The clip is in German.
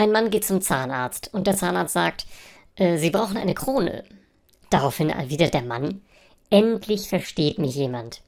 Ein Mann geht zum Zahnarzt und der Zahnarzt sagt, äh, Sie brauchen eine Krone. Daraufhin erwidert der Mann, endlich versteht mich jemand.